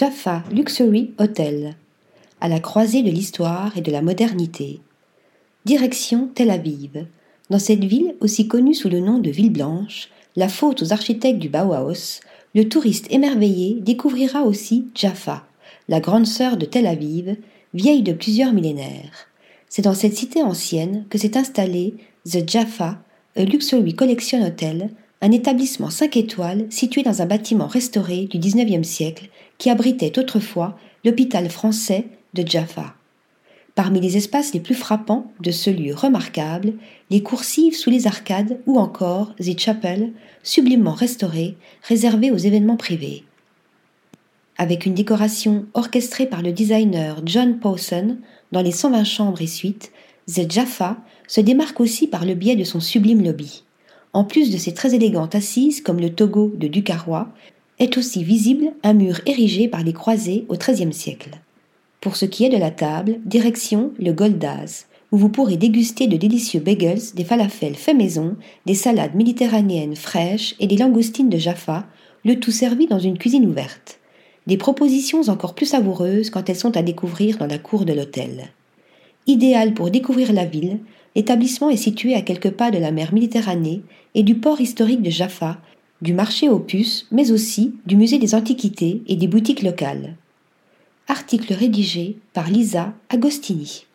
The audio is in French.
Jaffa Luxury Hotel, à la croisée de l'histoire et de la modernité. Direction Tel Aviv. Dans cette ville, aussi connue sous le nom de Ville Blanche, la faute aux architectes du Bauhaus, le touriste émerveillé découvrira aussi Jaffa, la grande sœur de Tel Aviv, vieille de plusieurs millénaires. C'est dans cette cité ancienne que s'est installé The Jaffa, a Luxury Collection Hotel, un établissement 5 étoiles situé dans un bâtiment restauré du XIXe siècle qui abritait autrefois l'hôpital français de Jaffa. Parmi les espaces les plus frappants de ce lieu remarquable, les coursives sous les arcades ou encore The Chapel, sublimement restaurée, réservée aux événements privés. Avec une décoration orchestrée par le designer John Pawson dans les 120 chambres et suites, The Jaffa se démarque aussi par le biais de son sublime lobby. En plus de ses très élégantes assises comme le Togo de Ducarrois, est aussi visible un mur érigé par les croisés au XIIIe siècle. Pour ce qui est de la table, direction le Goldaz, où vous pourrez déguster de délicieux bagels, des falafels faits maison, des salades méditerranéennes fraîches et des langoustines de Jaffa, le tout servi dans une cuisine ouverte. Des propositions encore plus savoureuses quand elles sont à découvrir dans la cour de l'hôtel. Idéal pour découvrir la ville, l'établissement est situé à quelques pas de la mer Méditerranée et du port historique de Jaffa, du marché aux puces, mais aussi du musée des antiquités et des boutiques locales. Article rédigé par Lisa Agostini.